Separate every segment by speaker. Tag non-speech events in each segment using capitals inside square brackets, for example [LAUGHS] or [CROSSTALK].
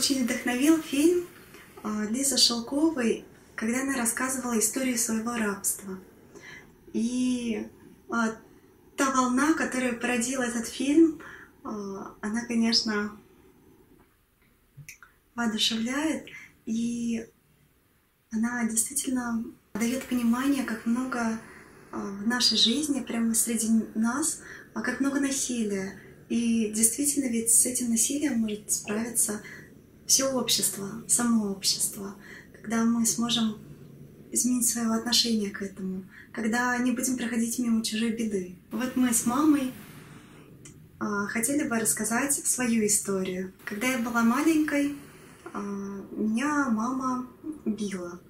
Speaker 1: очень вдохновил фильм а, Лизы Шелковой, когда она рассказывала историю своего рабства. И а, та волна, которая породила этот фильм, а, она, конечно, воодушевляет, и она действительно дает понимание, как много в нашей жизни, прямо среди нас, как много насилия. И действительно, ведь с этим насилием может справиться все общество, само общество, когда мы сможем изменить свое отношение к этому, когда не будем проходить мимо чужой беды. Вот мы с мамой э, хотели бы рассказать свою историю. Когда я была маленькой, э, меня мама била.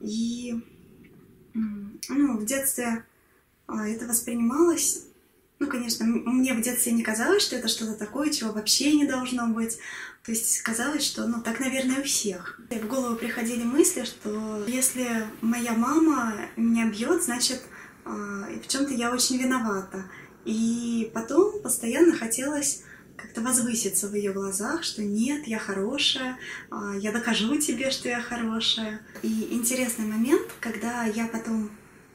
Speaker 1: И ну, в детстве э, это воспринималось ну, конечно, мне в детстве не казалось, что это что-то такое, чего вообще не должно быть. То есть казалось, что, ну, так, наверное, у всех. И в голову приходили мысли, что если моя мама меня бьет, значит, э, в чем-то я очень виновата. И потом постоянно хотелось как-то возвыситься в ее глазах, что нет, я хорошая, а, я докажу тебе, что я хорошая. И интересный момент, когда я потом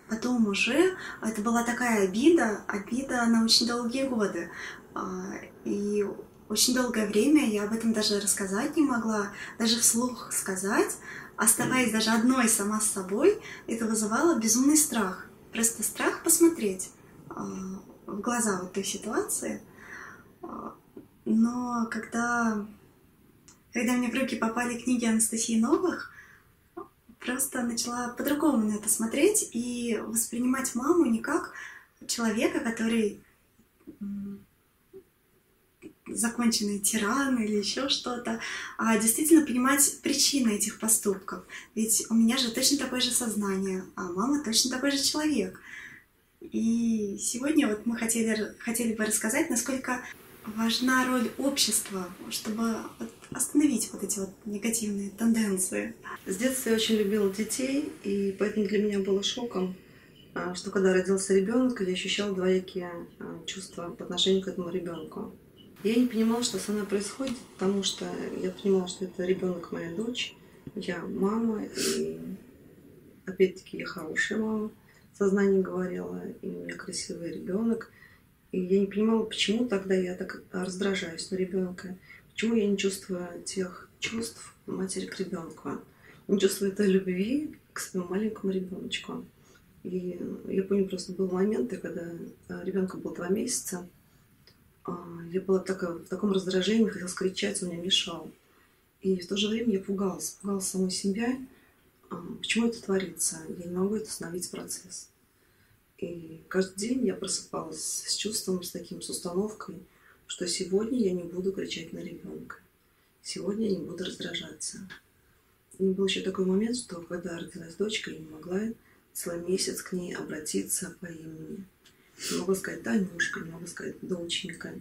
Speaker 1: Потом уже это была такая обида, обида на очень долгие годы. А, и очень долгое время я об этом даже рассказать не могла, даже вслух сказать, оставаясь даже одной сама с собой, это вызывало безумный страх. Просто страх посмотреть а, в глаза вот той ситуации. А, но когда, когда мне в руки попали книги Анастасии Новых, просто начала по-другому на это смотреть и воспринимать маму не как человека, который законченный тиран или еще что-то, а действительно понимать причины этих поступков. Ведь у меня же точно такое же сознание, а мама точно такой же человек. И сегодня вот мы хотели, хотели бы рассказать, насколько важна роль общества, чтобы остановить вот эти вот негативные тенденции.
Speaker 2: С детства я очень любила детей, и поэтому для меня было шоком, а, что когда родился ребенок, я ощущала двоякие а, чувства по отношению к этому ребенку. Я не понимала, что со мной происходит, потому что я понимала, что это ребенок моя дочь, я мама, и опять-таки я хорошая мама, сознание говорила, и у меня красивый ребенок. И я не понимала, почему тогда я так раздражаюсь на ребенка, почему я не чувствую тех чувств матери к ребенку, не чувствую этой любви к своему маленькому ребеночку. И я помню, просто был моменты, когда ребенку было два месяца, я была такая, в таком раздражении, хотела скричать, он мне мешал. И в то же время я пугалась, пугалась самой себя, а, почему это творится, я не могу это остановить процесс. И каждый день я просыпалась с чувством, с таким, с установкой, что сегодня я не буду кричать на ребенка. Сегодня я не буду раздражаться. И был еще такой момент, что когда родилась дочка, я не могла целый месяц к ней обратиться по имени. Не могла сказать Танюшка, не могла сказать доченька.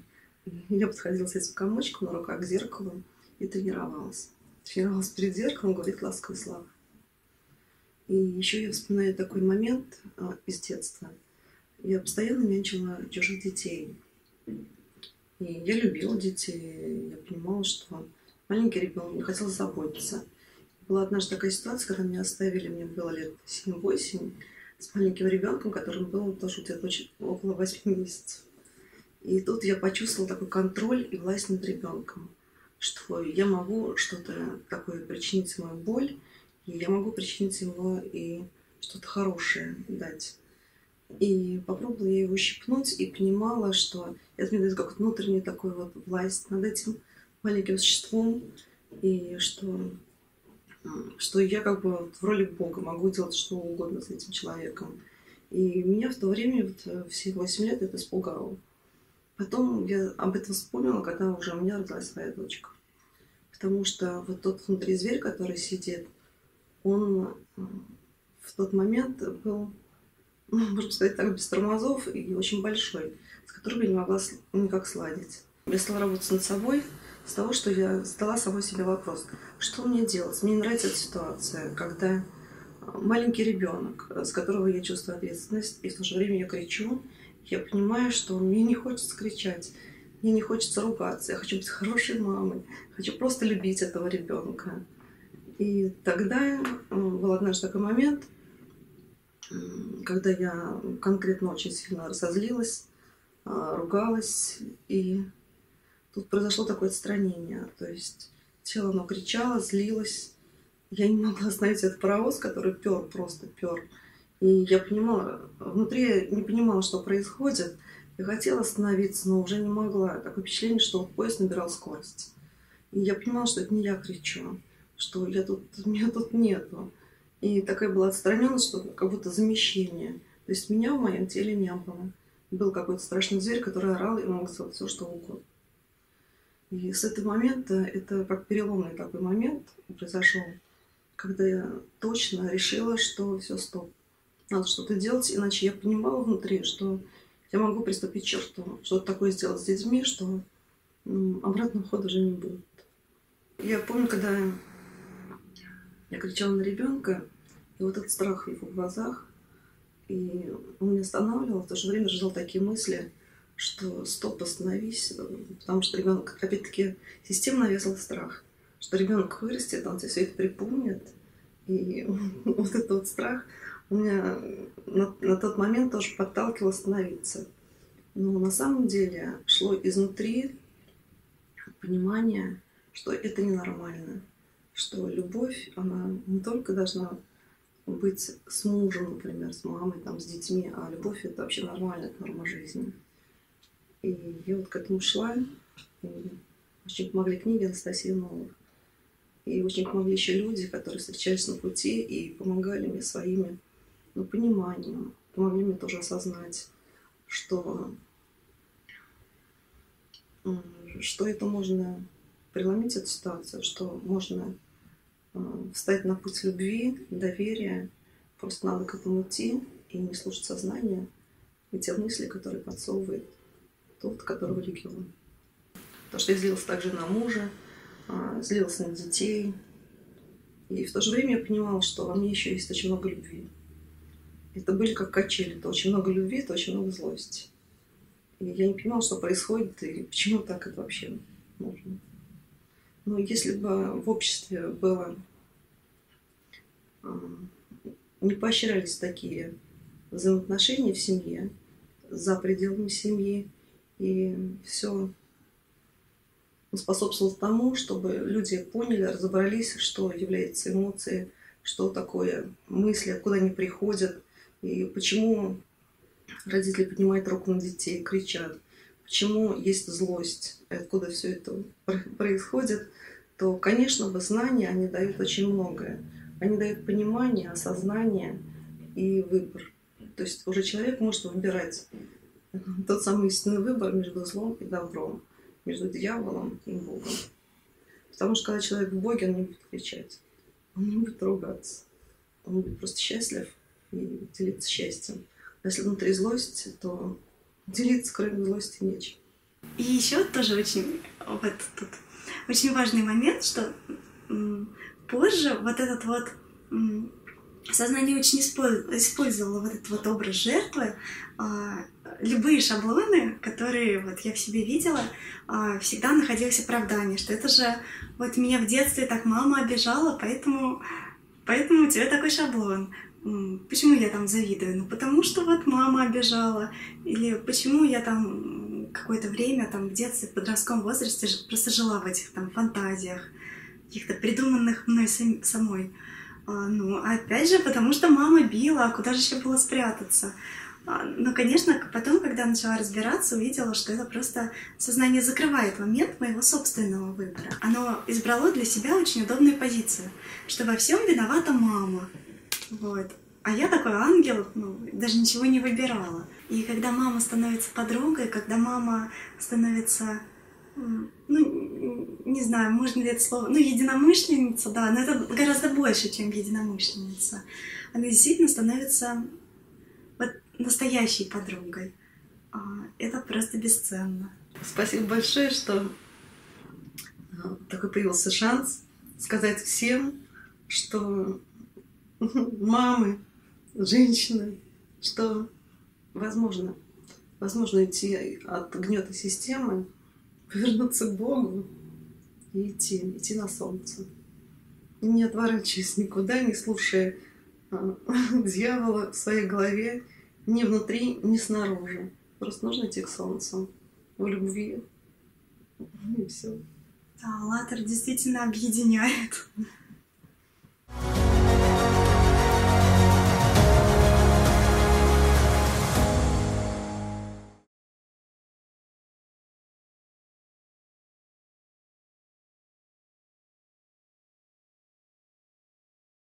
Speaker 2: И я подходила с этим комочком на руках к зеркалу и тренировалась. Тренировалась перед зеркалом, говорит ласковые слова. И еще я вспоминаю такой момент а, из детства. Я постоянно нянчила чужих детей. И я любила детей. Я понимала, что маленький ребенок не хотел заботиться. Была однажды такая ситуация, когда меня оставили, мне было лет 7-8, с маленьким ребенком, которому было тоже где-то около 8 месяцев. И тут я почувствовала такой контроль и власть над ребенком, что я могу что-то такое причинить мою боль, и я могу причинить ему и что-то хорошее дать. И попробовала я его щипнуть и понимала, что это мне дает как внутренняя такой вот власть над этим маленьким существом, и что, что я как бы в роли Бога могу делать что угодно с этим человеком. И меня в то время, вот, все 8 лет, это испугало. Потом я об этом вспомнила, когда уже у меня родилась своя дочка. Потому что вот тот внутри зверь, который сидит, он э, в тот момент был, [LAUGHS] ну, можно сказать так, без тормозов и очень большой, с которым я не могла никак сладить. Я стала работать над собой с того, что я задала самой себе вопрос, что мне делать? Мне не нравится эта ситуация, когда маленький ребенок, с которого я чувствую ответственность, и в то же время я кричу, я понимаю, что мне не хочется кричать, Мне не хочется ругаться, я хочу быть хорошей мамой, хочу просто любить этого ребенка. И тогда был однажды такой момент, когда я конкретно очень сильно разозлилась, а, ругалась, и тут произошло такое отстранение. То есть тело оно кричало, злилось. Я не могла [LAUGHS] остановить этот паровоз, который пер, просто пер. И я понимала, внутри не понимала, что происходит. Я хотела остановиться, но уже не могла. Такое впечатление, что поезд набирал скорость. И я понимала, что это не я кричу, что я тут, [LAUGHS] меня тут нету. И такая была отстраненность, что как будто замещение. То есть меня в моем теле не было. Был какой-то страшный зверь, который орал и мог сделать все, что угодно. И с этого момента, это как переломный такой момент произошел, когда я точно решила, что все, стоп, надо что-то делать, иначе я понимала внутри, что я могу приступить к черту, что-то такое сделать с детьми, что обратного хода уже не будет. Я помню, когда я кричала на ребенка, и вот этот страх в его глазах, и он меня останавливал, в то же время ждал такие мысли, что стоп, остановись, потому что ребенок, опять-таки, система навязала страх, что ребенок вырастет, он тебе все это припомнит, и [LAUGHS] вот этот вот страх у меня на, на тот момент тоже подталкивал остановиться. Но на самом деле шло изнутри понимание, что это ненормально, что любовь, она не только должна быть с мужем, например, с мамой, там, с детьми, а любовь это вообще нормальная норма жизни. И я вот к этому шла, и очень помогли книги Анастасии Новых. И очень помогли еще люди, которые встречались на пути и помогали мне своими ну, пониманием, помогли мне тоже осознать, что, что это можно преломить эту ситуацию, что можно э, встать на путь любви, доверия, просто надо к этому идти и не слушать сознание и те мысли, которые подсовывает тот, которого легион. Потому что я злился также на мужа, э, злился на детей. И в то же время я понимала, что во мне еще есть очень много любви. Это были как качели. Это очень много любви, это очень много злости. И я не понимала, что происходит и почему так это вообще можно. Но если бы в обществе было а, не поощрялись такие взаимоотношения в семье, за пределами семьи, и все способствовало тому, чтобы люди поняли, разобрались, что является эмоцией, что такое мысли, откуда они приходят, и почему родители поднимают руку на детей, кричат, почему есть злость, откуда все это происходит, то, конечно, бы знания, они дают очень многое. Они дают понимание, осознание и выбор. То есть уже человек может выбирать [LAUGHS] тот самый истинный выбор между злом и добром, между дьяволом и Богом. Потому что когда человек в Боге, он не будет кричать, он не будет ругаться, он будет просто счастлив и делиться счастьем. А если внутри злость, то делиться кроме злости нечем.
Speaker 1: И еще тоже очень вот тут очень важный момент, что позже вот этот вот сознание очень использовало вот этот вот образ жертвы, а, любые шаблоны, которые вот я в себе видела, а, всегда находилось оправдание, что это же вот меня в детстве так мама обижала, поэтому, поэтому у тебя такой шаблон. Почему я там завидую? Ну, потому что вот мама обижала. Или почему я там какое-то время там в детстве, в подростковом возрасте просто жила в этих там фантазиях, каких-то придуманных мной сам, самой. А, ну, опять же, потому что мама била, а куда же еще было спрятаться? А, но, конечно, потом, когда начала разбираться, увидела, что это просто сознание закрывает момент моего собственного выбора. Оно избрало для себя очень удобную позицию, что во всем виновата мама. Вот. А я такой ангел, ну, даже ничего не выбирала. И когда мама становится подругой, когда мама становится, ну, не знаю, можно ли это слово, ну, единомышленница, да, но это гораздо больше, чем единомышленница. Она действительно становится настоящей подругой. А, это просто бесценно.
Speaker 2: Спасибо большое, что а, такой появился шанс сказать всем, что [LAUGHS] мамы, женщины, что возможно, возможно идти от гнета системы повернуться к Богу и идти, идти на солнце. Не отворачиваясь никуда, не слушая а, [LAUGHS] дьявола в своей голове, ни внутри, ни снаружи. Просто нужно идти к солнцу в любви. И все.
Speaker 1: Да, Аллатра действительно объединяет.